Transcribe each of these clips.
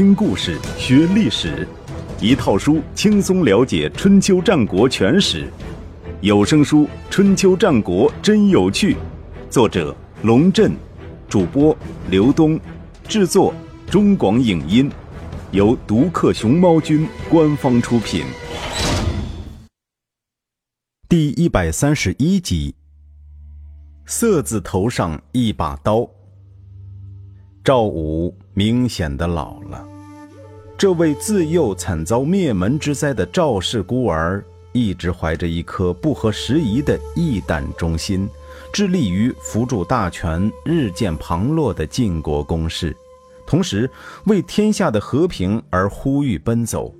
听故事学历史，一套书轻松了解春秋战国全史。有声书《春秋战国真有趣》，作者龙震，主播刘东，制作中广影音，由独克熊猫君官方出品。第一百三十一集，色字头上一把刀。赵武明显的老了，这位自幼惨遭灭门之灾的赵氏孤儿，一直怀着一颗不合时宜的义胆忠心，致力于扶助大权日渐旁落的晋国公室，同时为天下的和平而呼吁奔走。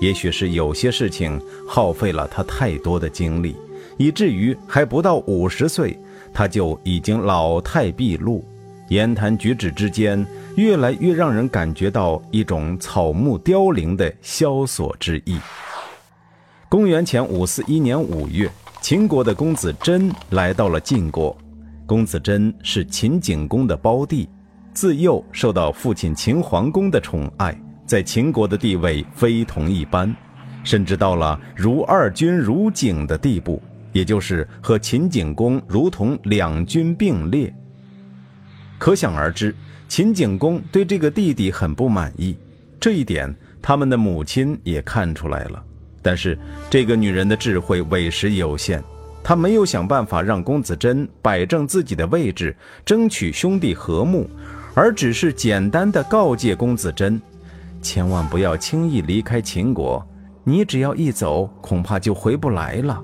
也许是有些事情耗费了他太多的精力，以至于还不到五十岁，他就已经老态毕露。言谈举止之间，越来越让人感觉到一种草木凋零的萧索之意。公元前五四一年五月，秦国的公子真来到了晋国。公子真是秦景公的胞弟，自幼受到父亲秦桓公的宠爱，在秦国的地位非同一般，甚至到了如二君如景的地步，也就是和秦景公如同两军并列。可想而知，秦景公对这个弟弟很不满意，这一点他们的母亲也看出来了。但是这个女人的智慧委实有限，她没有想办法让公子真摆正自己的位置，争取兄弟和睦，而只是简单的告诫公子真，千万不要轻易离开秦国，你只要一走，恐怕就回不来了。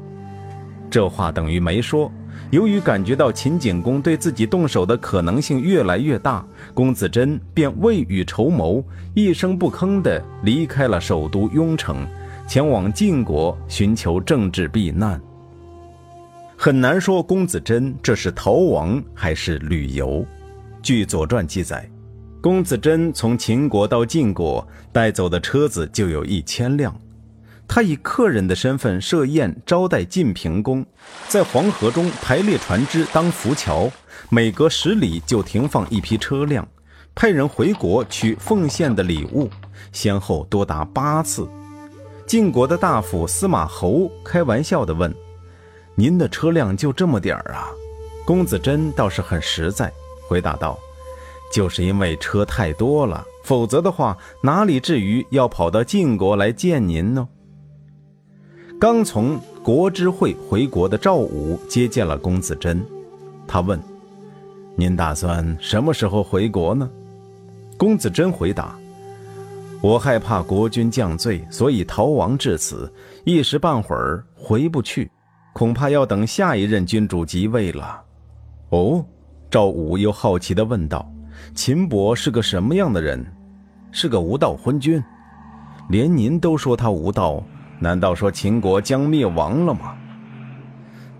这话等于没说。由于感觉到秦景公对自己动手的可能性越来越大，公子真便未雨绸缪，一声不吭地离开了首都雍城，前往晋国寻求政治避难。很难说公子真这是逃亡还是旅游。据《左传》记载，公子真从秦国到晋国带走的车子就有一千辆。他以客人的身份设宴招待晋平公，在黄河中排列船只当浮桥，每隔十里就停放一批车辆，派人回国取奉献的礼物，先后多达八次。晋国的大夫司马侯开玩笑地问：“您的车辆就这么点儿啊？”公子真倒是很实在，回答道：“就是因为车太多了，否则的话，哪里至于要跑到晋国来见您呢？”刚从国之会回国的赵武接见了公子珍，他问：“您打算什么时候回国呢？”公子珍回答：“我害怕国君降罪，所以逃亡至此，一时半会儿回不去，恐怕要等下一任君主即位了。”哦，赵武又好奇地问道：“秦伯是个什么样的人？是个无道昏君，连您都说他无道。”难道说秦国将灭亡了吗？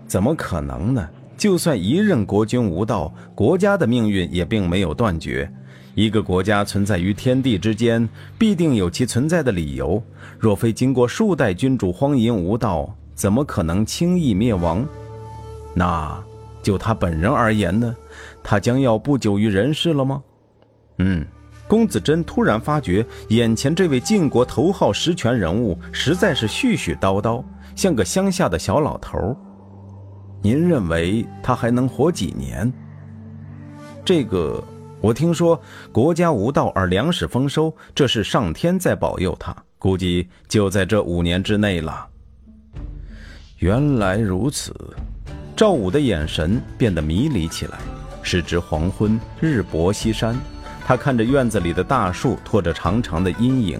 怎么可能呢？就算一任国君无道，国家的命运也并没有断绝。一个国家存在于天地之间，必定有其存在的理由。若非经过数代君主荒淫无道，怎么可能轻易灭亡？那就他本人而言呢？他将要不久于人世了吗？嗯。公子真突然发觉，眼前这位晋国头号实权人物实在是絮絮叨叨，像个乡下的小老头。您认为他还能活几年？这个，我听说国家无道而粮食丰收，这是上天在保佑他，估计就在这五年之内了。原来如此，赵武的眼神变得迷离起来。时值黄昏，日薄西山。他看着院子里的大树，拖着长长的阴影，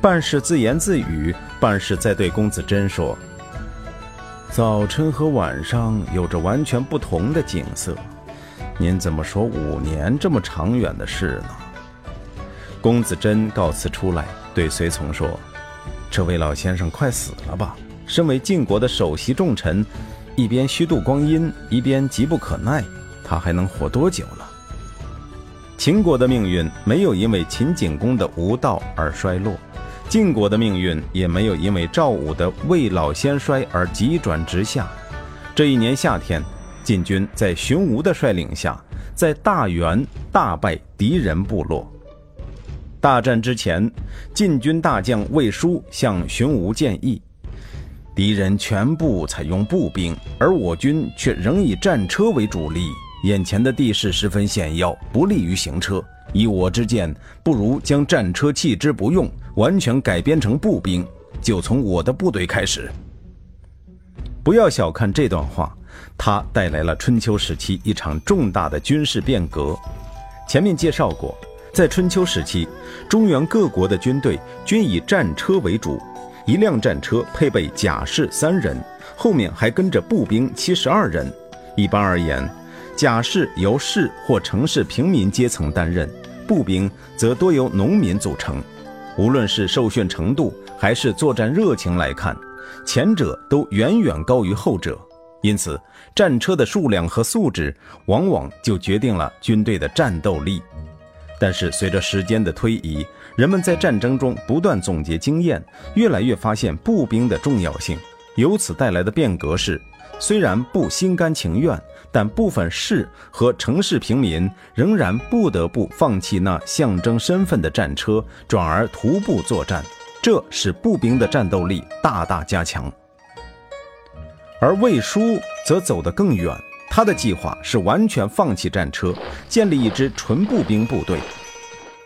半是自言自语，半是在对公子真说：“早晨和晚上有着完全不同的景色，您怎么说五年这么长远的事呢？”公子真告辞出来，对随从说：“这位老先生快死了吧？身为晋国的首席重臣，一边虚度光阴，一边急不可耐，他还能活多久呢？”秦国的命运没有因为秦景公的无道而衰落，晋国的命运也没有因为赵武的未老先衰而急转直下。这一年夏天，晋军在荀吴的率领下，在大原大败敌人部落。大战之前，晋军大将魏书向荀吴建议，敌人全部采用步兵，而我军却仍以战车为主力。眼前的地势十分险要，不利于行车。以我之见，不如将战车弃之不用，完全改编成步兵，就从我的部队开始。不要小看这段话，它带来了春秋时期一场重大的军事变革。前面介绍过。在春秋时期，中原各国的军队均以战车为主，一辆战车配备甲士三人，后面还跟着步兵七十二人。一般而言，甲士由市或城市平民阶层担任，步兵则多由农民组成。无论是受训程度还是作战热情来看，前者都远远高于后者。因此，战车的数量和素质往往就决定了军队的战斗力。但是随着时间的推移，人们在战争中不断总结经验，越来越发现步兵的重要性。由此带来的变革是，虽然不心甘情愿，但部分市和城市平民仍然不得不放弃那象征身份的战车，转而徒步作战。这使步兵的战斗力大大加强。而魏书则走得更远。他的计划是完全放弃战车，建立一支纯步兵部队。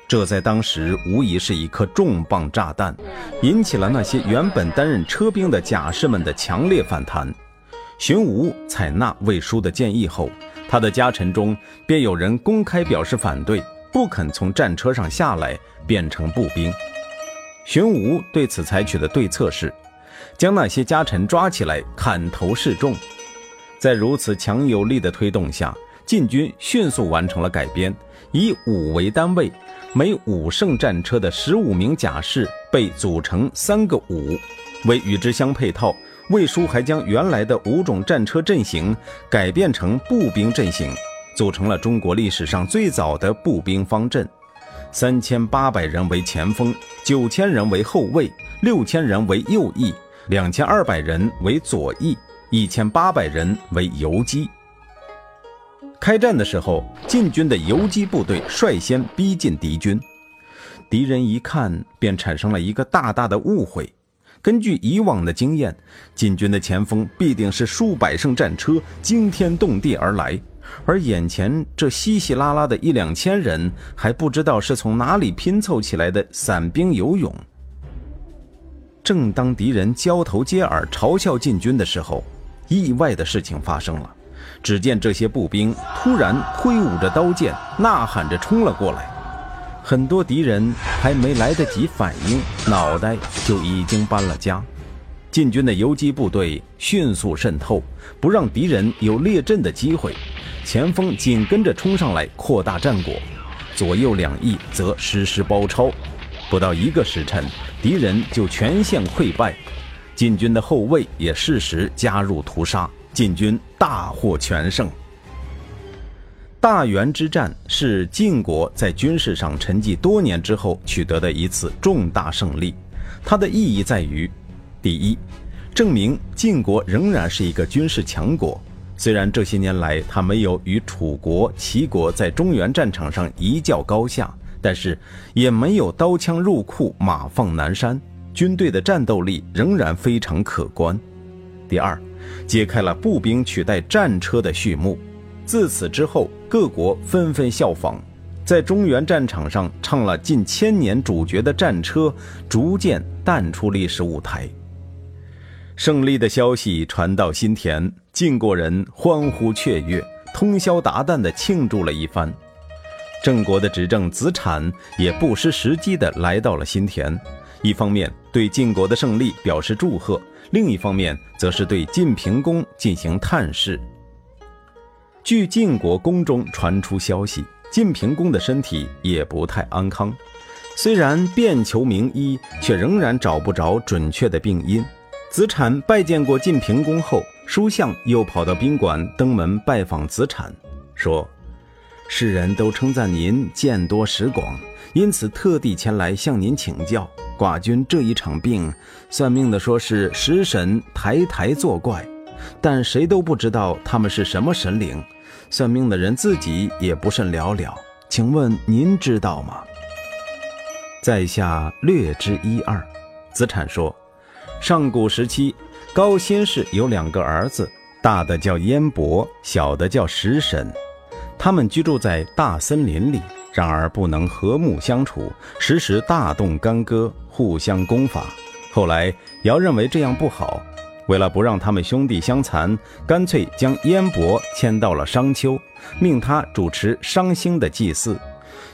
这在当时无疑是一颗重磅炸弹，引起了那些原本担任车兵的甲士们的强烈反弹。荀吴采纳魏书的建议后，他的家臣中便有人公开表示反对，不肯从战车上下来变成步兵。荀吴对此采取的对策是，将那些家臣抓起来砍头示众。在如此强有力的推动下，晋军迅速完成了改编，以五为单位，每五乘战车的十五名甲士被组成三个五。为与之相配套，魏书还将原来的五种战车阵型改变成步兵阵型，组成了中国历史上最早的步兵方阵：三千八百人为前锋，九千人为后卫，六千人为右翼，两千二百人为左翼。一千八百人为游击。开战的时候，晋军的游击部队率先逼近敌军，敌人一看便产生了一个大大的误会。根据以往的经验，晋军的前锋必定是数百乘战车惊天动地而来，而眼前这稀稀拉拉的一两千人，还不知道是从哪里拼凑起来的散兵游勇。正当敌人交头接耳嘲笑晋军的时候，意外的事情发生了，只见这些步兵突然挥舞着刀剑，呐喊着冲了过来。很多敌人还没来得及反应，脑袋就已经搬了家。晋军的游击部队迅速渗透，不让敌人有列阵的机会。前锋紧跟着冲上来，扩大战果；左右两翼则实施包抄。不到一个时辰，敌人就全线溃败。晋军的后卫也适时加入屠杀，晋军大获全胜。大原之战是晋国在军事上沉寂多年之后取得的一次重大胜利，它的意义在于：第一，证明晋国仍然是一个军事强国，虽然这些年来他没有与楚国、齐国在中原战场上一较高下，但是也没有刀枪入库、马放南山。军队的战斗力仍然非常可观。第二，揭开了步兵取代战车的序幕。自此之后，各国纷纷效仿，在中原战场上唱了近千年主角的战车，逐渐淡出历史舞台。胜利的消息传到新田，晋国人欢呼雀跃，通宵达旦地庆祝了一番。郑国的执政子产也不失时机地来到了新田。一方面对晋国的胜利表示祝贺，另一方面则是对晋平公进行探视。据晋国宫中传出消息，晋平公的身体也不太安康，虽然遍求名医，却仍然找不着准确的病因。子产拜见过晋平公后，书相又跑到宾馆登门拜访子产，说：“世人都称赞您见多识广，因此特地前来向您请教。”寡君这一场病，算命的说是食神抬抬作怪，但谁都不知道他们是什么神灵，算命的人自己也不甚了了。请问您知道吗？在下略知一二。子产说，上古时期，高辛氏有两个儿子，大的叫燕伯，小的叫食神。他们居住在大森林里，然而不能和睦相处，时时大动干戈，互相攻伐。后来尧认为这样不好。为了不让他们兄弟相残，干脆将燕伯迁到了商丘，命他主持商星的祭祀；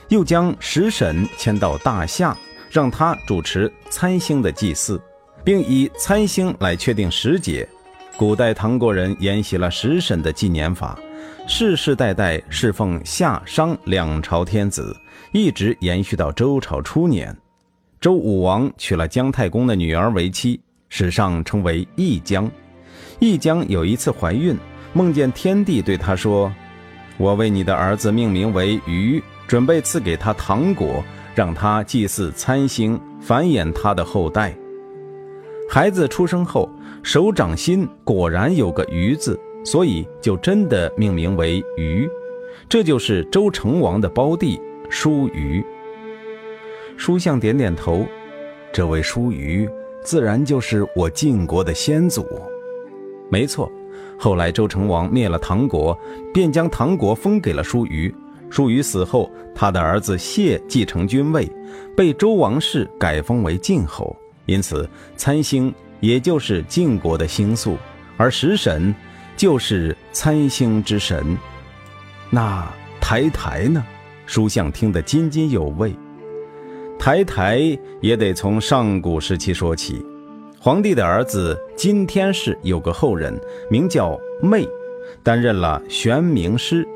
又将石沈迁到大夏，让他主持参星的祭祀，并以参星来确定时节。古代唐国人沿袭了石沈的纪年法，世世代代侍奉夏商两朝天子，一直延续到周朝初年。周武王娶了姜太公的女儿为妻。史上称为易姜，易江有一次怀孕，梦见天帝对他说：“我为你的儿子命名为禹，准备赐给他糖果，让他祭祀参星，繁衍他的后代。”孩子出生后，手掌心果然有个鱼字，所以就真的命名为虞。这就是周成王的胞弟叔虞。书相点点头，这位叔虞。自然就是我晋国的先祖，没错。后来周成王灭了唐国，便将唐国封给了叔虞。叔虞死后，他的儿子谢继承君位，被周王室改封为晋侯。因此，参星也就是晋国的星宿，而食神就是参星之神。那台台呢？书相听得津津有味。台台也得从上古时期说起。皇帝的儿子金天氏有个后人，名叫昧，担任了玄冥师。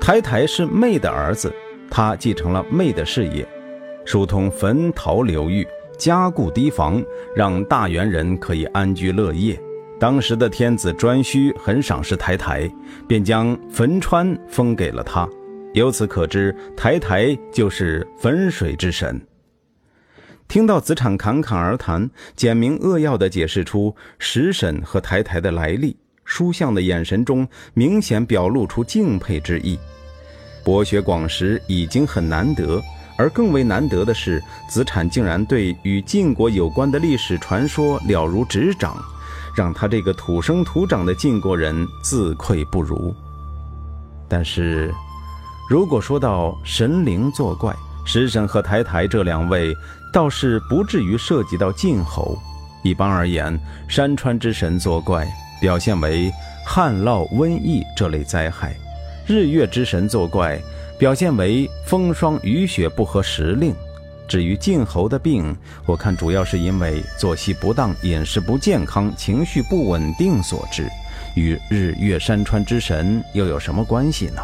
台台是昧的儿子，他继承了昧的事业，疏通坟陶流域，加固堤防，让大元人可以安居乐业。当时的天子颛顼很赏识台台，便将汾川封给了他。由此可知，台台就是汾水之神。听到子产侃侃而谈，简明扼要地解释出石沈和台台的来历，书相的眼神中明显表露出敬佩之意。博学广识已经很难得，而更为难得的是，子产竟然对与晋国有关的历史传说了如指掌，让他这个土生土长的晋国人自愧不如。但是。如果说到神灵作怪，石神和台台这两位倒是不至于涉及到晋侯。一般而言，山川之神作怪，表现为旱涝、瘟疫这类灾害；日月之神作怪，表现为风霜雨雪不合时令。至于晋侯的病，我看主要是因为作息不当、饮食不健康、情绪不稳定所致，与日月山川之神又有什么关系呢？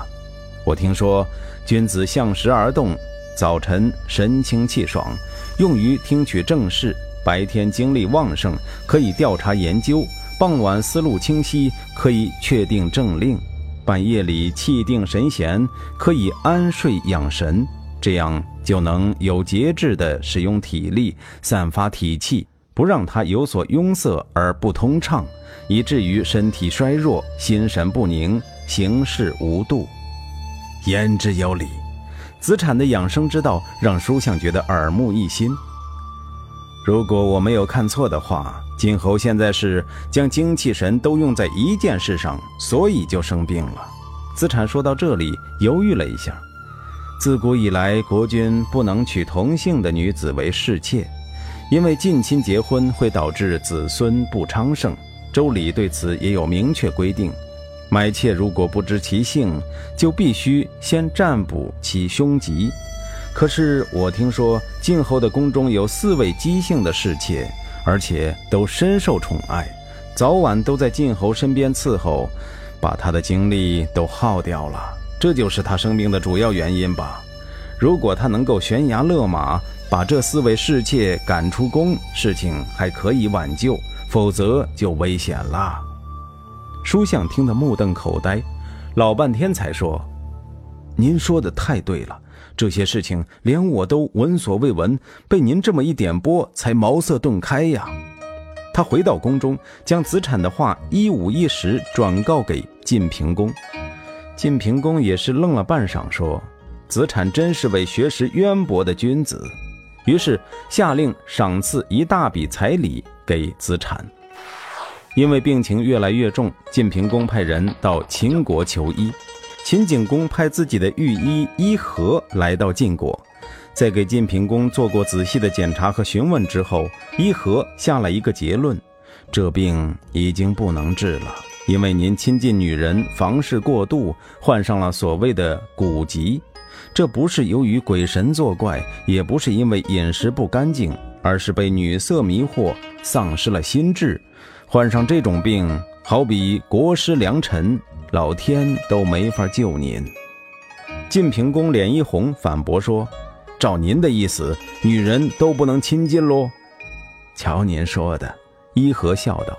我听说，君子向时而动，早晨神清气爽，用于听取政事；白天精力旺盛，可以调查研究；傍晚思路清晰，可以确定政令；半夜里气定神闲，可以安睡养神。这样就能有节制地使用体力，散发体气，不让它有所壅塞而不通畅，以至于身体衰弱、心神不宁、行事无度。言之有理，子产的养生之道让书相觉得耳目一新。如果我没有看错的话，晋侯现在是将精气神都用在一件事上，所以就生病了。子产说到这里，犹豫了一下。自古以来，国君不能娶同姓的女子为侍妾，因为近亲结婚会导致子孙不昌盛。周礼对此也有明确规定。买妾如果不知其姓，就必须先占卜其凶吉。可是我听说晋侯的宫中有四位姬姓的侍妾，而且都深受宠爱，早晚都在晋侯身边伺候，把他的精力都耗掉了。这就是他生病的主要原因吧？如果他能够悬崖勒马，把这四位侍妾赶出宫，事情还可以挽救；否则就危险了。书相听得目瞪口呆，老半天才说：“您说的太对了，这些事情连我都闻所未闻，被您这么一点拨，才茅塞顿开呀。”他回到宫中，将子产的话一五一十转告给晋平公。晋平公也是愣了半晌，说：“子产真是位学识渊博的君子。”于是下令赏赐一大笔彩礼给子产。因为病情越来越重，晋平公派人到秦国求医。秦景公派自己的御医伊和来到晋国，在给晋平公做过仔细的检查和询问之后，伊和下了一个结论：这病已经不能治了，因为您亲近女人，房事过度，患上了所谓的蛊疾。这不是由于鬼神作怪，也不是因为饮食不干净，而是被女色迷惑，丧失了心智。患上这种病，好比国师良臣，老天都没法救您。晋平公脸一红，反驳说：“照您的意思，女人都不能亲近喽？”瞧您说的，伊和笑道：“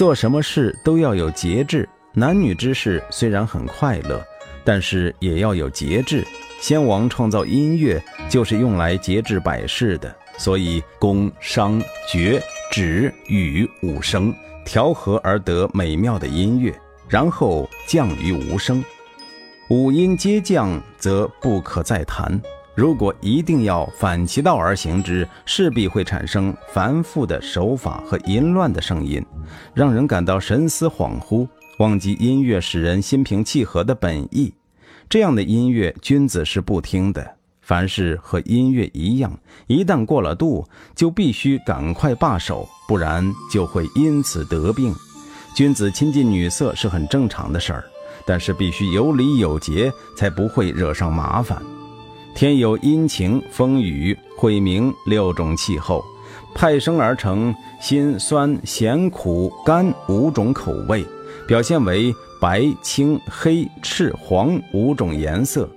做什么事都要有节制，男女之事虽然很快乐。”但是也要有节制。先王创造音乐，就是用来节制百事的。所以宫、商、角、徵、羽五声调和而得美妙的音乐，然后降于无声。五音皆降，则不可再弹。如果一定要反其道而行之，势必会产生繁复的手法和淫乱的声音，让人感到神思恍惚。忘记音乐使人心平气和的本意，这样的音乐君子是不听的。凡事和音乐一样，一旦过了度，就必须赶快罢手，不然就会因此得病。君子亲近女色是很正常的事儿，但是必须有礼有节，才不会惹上麻烦。天有阴晴风雨晦明六种气候，派生而成辛酸咸苦甘五种口味。表现为白、青、黑、赤、黄五种颜色，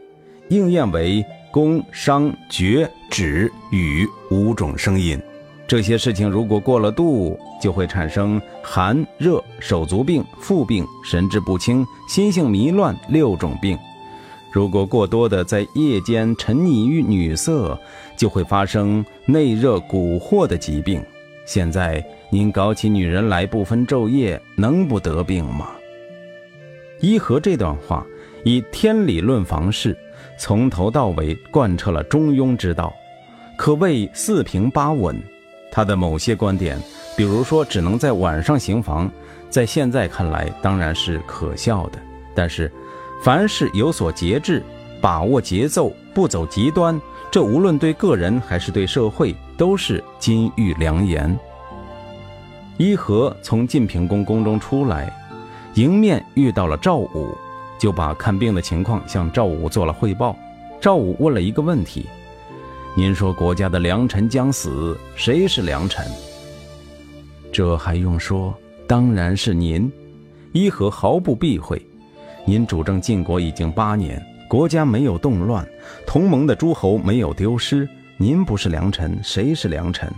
应验为宫、商、角、徵、羽五种声音。这些事情如果过了度，就会产生寒、热、手足病、腹病、神志不清、心性迷乱六种病。如果过多的在夜间沉溺于女色，就会发生内热蛊惑的疾病。现在您搞起女人来不分昼夜，能不得病吗？伊和这段话以天理论房事，从头到尾贯彻了中庸之道，可谓四平八稳。他的某些观点，比如说只能在晚上行房，在现在看来当然是可笑的。但是，凡事有所节制，把握节奏，不走极端，这无论对个人还是对社会。都是金玉良言。伊和从晋平公宫中出来，迎面遇到了赵武，就把看病的情况向赵武做了汇报。赵武问了一个问题：“您说国家的良臣将死，谁是良臣？”这还用说？当然是您。伊和毫不避讳：“您主政晋国已经八年，国家没有动乱，同盟的诸侯没有丢失。”您不是良臣，谁是良臣？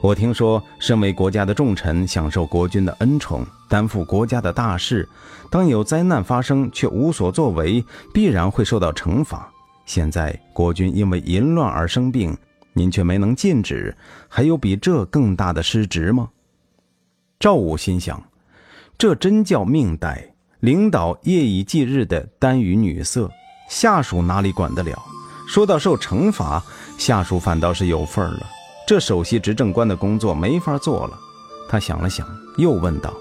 我听说，身为国家的重臣，享受国君的恩宠，担负国家的大事，当有灾难发生却无所作为，必然会受到惩罚。现在国君因为淫乱而生病，您却没能禁止，还有比这更大的失职吗？赵武心想，这真叫命带，领导夜以继日的耽于女色，下属哪里管得了？说到受惩罚。下属反倒是有份儿了，这首席执政官的工作没法做了。他想了想，又问道：“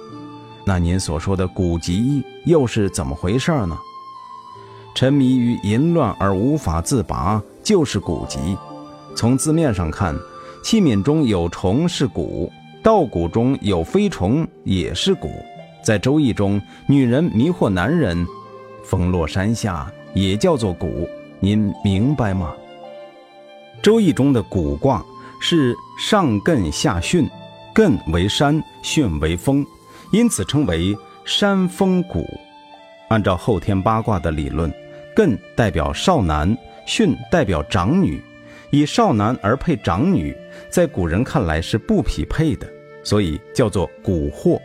那您所说的古籍又是怎么回事呢？”沉迷于淫乱而无法自拔，就是古籍。从字面上看，器皿中有虫是蛊，稻谷中有飞虫也是蛊。在《周易》中，女人迷惑男人，风落山下也叫做蛊。您明白吗？周易中的蛊卦是上艮下巽，艮为山，巽为风，因此称为山风蛊。按照后天八卦的理论，艮代表少男，巽代表长女，以少男而配长女，在古人看来是不匹配的，所以叫做蛊惑。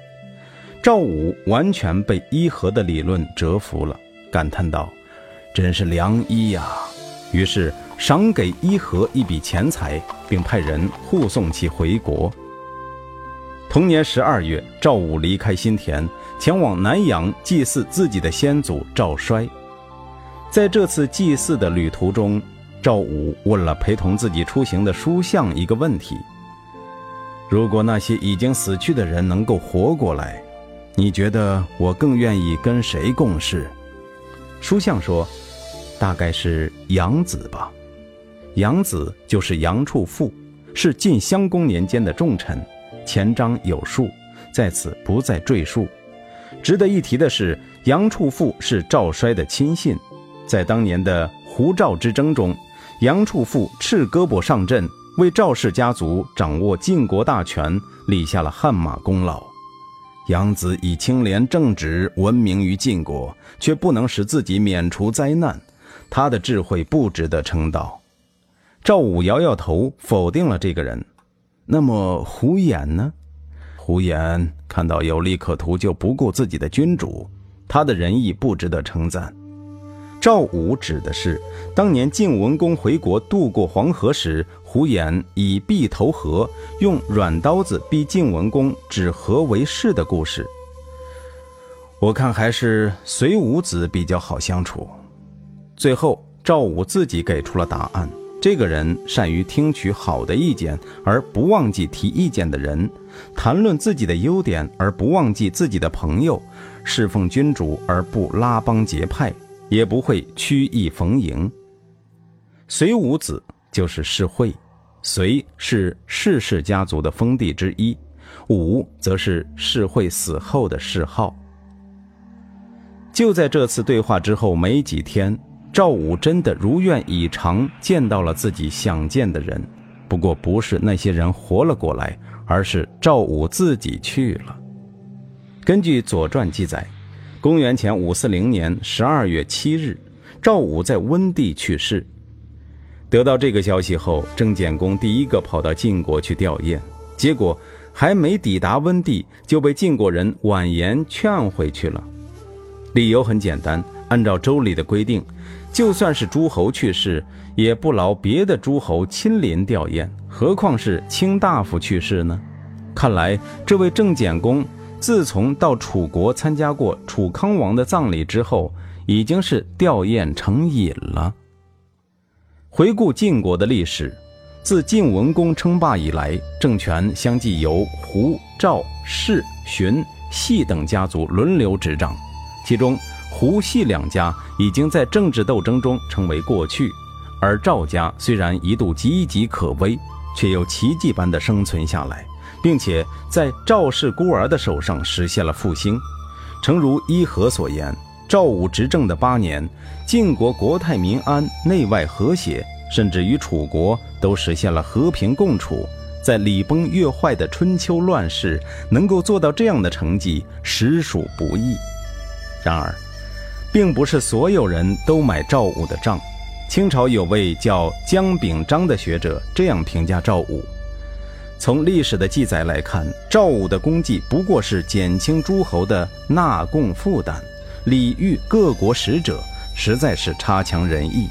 赵武完全被伊和的理论折服了，感叹道：“真是良医呀！”于是。赏给伊和一笔钱财，并派人护送其回国。同年十二月，赵武离开新田，前往南阳祭祀自己的先祖赵衰。在这次祭祀的旅途中，赵武问了陪同自己出行的书相一个问题：如果那些已经死去的人能够活过来，你觉得我更愿意跟谁共事？书相说：“大概是杨子吧。”杨子就是杨处父，是晋襄公年间的重臣，前章有述，在此不再赘述。值得一提的是，杨处父是赵衰的亲信，在当年的胡赵之争中，杨处父赤胳膊上阵，为赵氏家族掌握晋国大权立下了汗马功劳。杨子以清廉正直闻名于晋国，却不能使自己免除灾难，他的智慧不值得称道。赵武摇摇头，否定了这个人。那么胡衍呢？胡衍看到有利可图就不顾自己的君主，他的仁义不值得称赞。赵武指的是当年晋文公回国渡过黄河时，胡言以璧投河，用软刀子逼晋文公指河为市的故事。我看还是随武子比较好相处。最后，赵武自己给出了答案。这个人善于听取好的意见，而不忘记提意见的人；谈论自己的优点，而不忘记自己的朋友；侍奉君主而不拉帮结派，也不会曲意逢迎。随武子就是世惠，隋是世氏家族的封地之一，武则是世惠死后的谥号。就在这次对话之后没几天。赵武真的如愿以偿见到了自己想见的人，不过不是那些人活了过来，而是赵武自己去了。根据《左传》记载，公元前五四零年十二月七日，赵武在温地去世。得到这个消息后，郑简公第一个跑到晋国去吊唁，结果还没抵达温地，就被晋国人婉言劝回去了。理由很简单，按照周礼的规定。就算是诸侯去世，也不劳别的诸侯亲临吊唁，何况是卿大夫去世呢？看来这位郑简公自从到楚国参加过楚康王的葬礼之后，已经是吊唁成瘾了。回顾晋国的历史，自晋文公称霸以来，政权相继由胡、赵、氏、荀、系等家族轮流执掌，其中。胡系两家已经在政治斗争中成为过去，而赵家虽然一度岌岌可危，却又奇迹般的生存下来，并且在赵氏孤儿的手上实现了复兴。诚如伊和所言，赵武执政的八年，晋国国泰民安，内外和谐，甚至与楚国都实现了和平共处。在礼崩乐坏的春秋乱世，能够做到这样的成绩，实属不易。然而，并不是所有人都买赵武的账。清朝有位叫姜秉章的学者这样评价赵武：从历史的记载来看，赵武的功绩不过是减轻诸侯的纳贡负担，礼遇各国使者，实在是差强人意。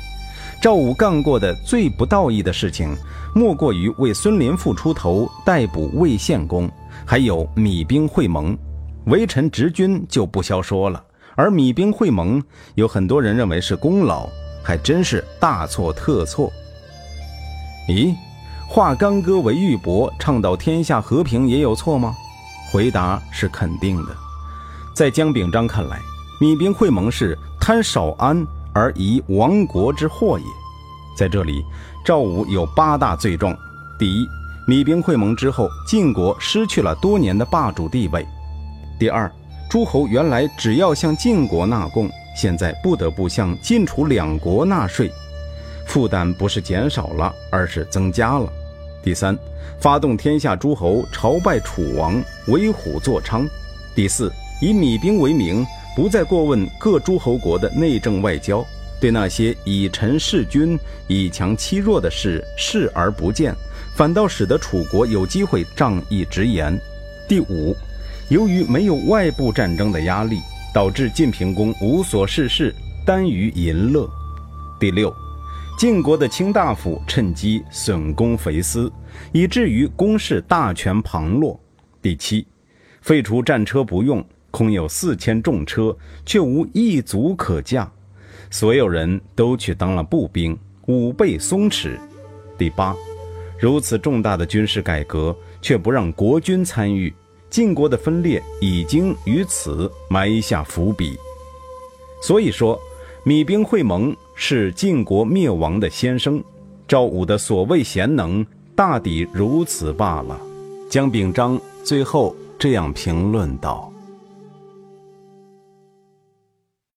赵武干过的最不道义的事情，莫过于为孙林父出头逮捕魏献公，还有米兵会盟。微臣执军就不消说了。而米兵会盟，有很多人认为是功劳，还真是大错特错。咦，化干戈为玉帛，倡导天下和平也有错吗？回答是肯定的。在姜秉章看来，米兵会盟是贪少安而遗亡国之祸也。在这里，赵武有八大罪状：第一，米兵会盟之后，晋国失去了多年的霸主地位；第二，诸侯原来只要向晋国纳贡，现在不得不向晋楚两国纳税，负担不是减少了，而是增加了。第三，发动天下诸侯朝拜楚王，为虎作伥。第四，以米兵为名，不再过问各诸侯国的内政外交，对那些以臣弑君、以强欺弱的事视而不见，反倒使得楚国有机会仗义直言。第五。由于没有外部战争的压力，导致晋平公无所事事，耽于淫乐。第六，晋国的卿大夫趁机损公肥私，以至于公室大权旁落。第七，废除战车不用，空有四千重车，却无一卒可驾，所有人都去当了步兵，武备松弛。第八，如此重大的军事改革却不让国军参与，晋国的分裂已经于此埋下伏笔。所以说，米兵会盟是晋国灭亡的先声。赵武的所谓贤能，大抵如此罢了。姜秉章最后这样评论道。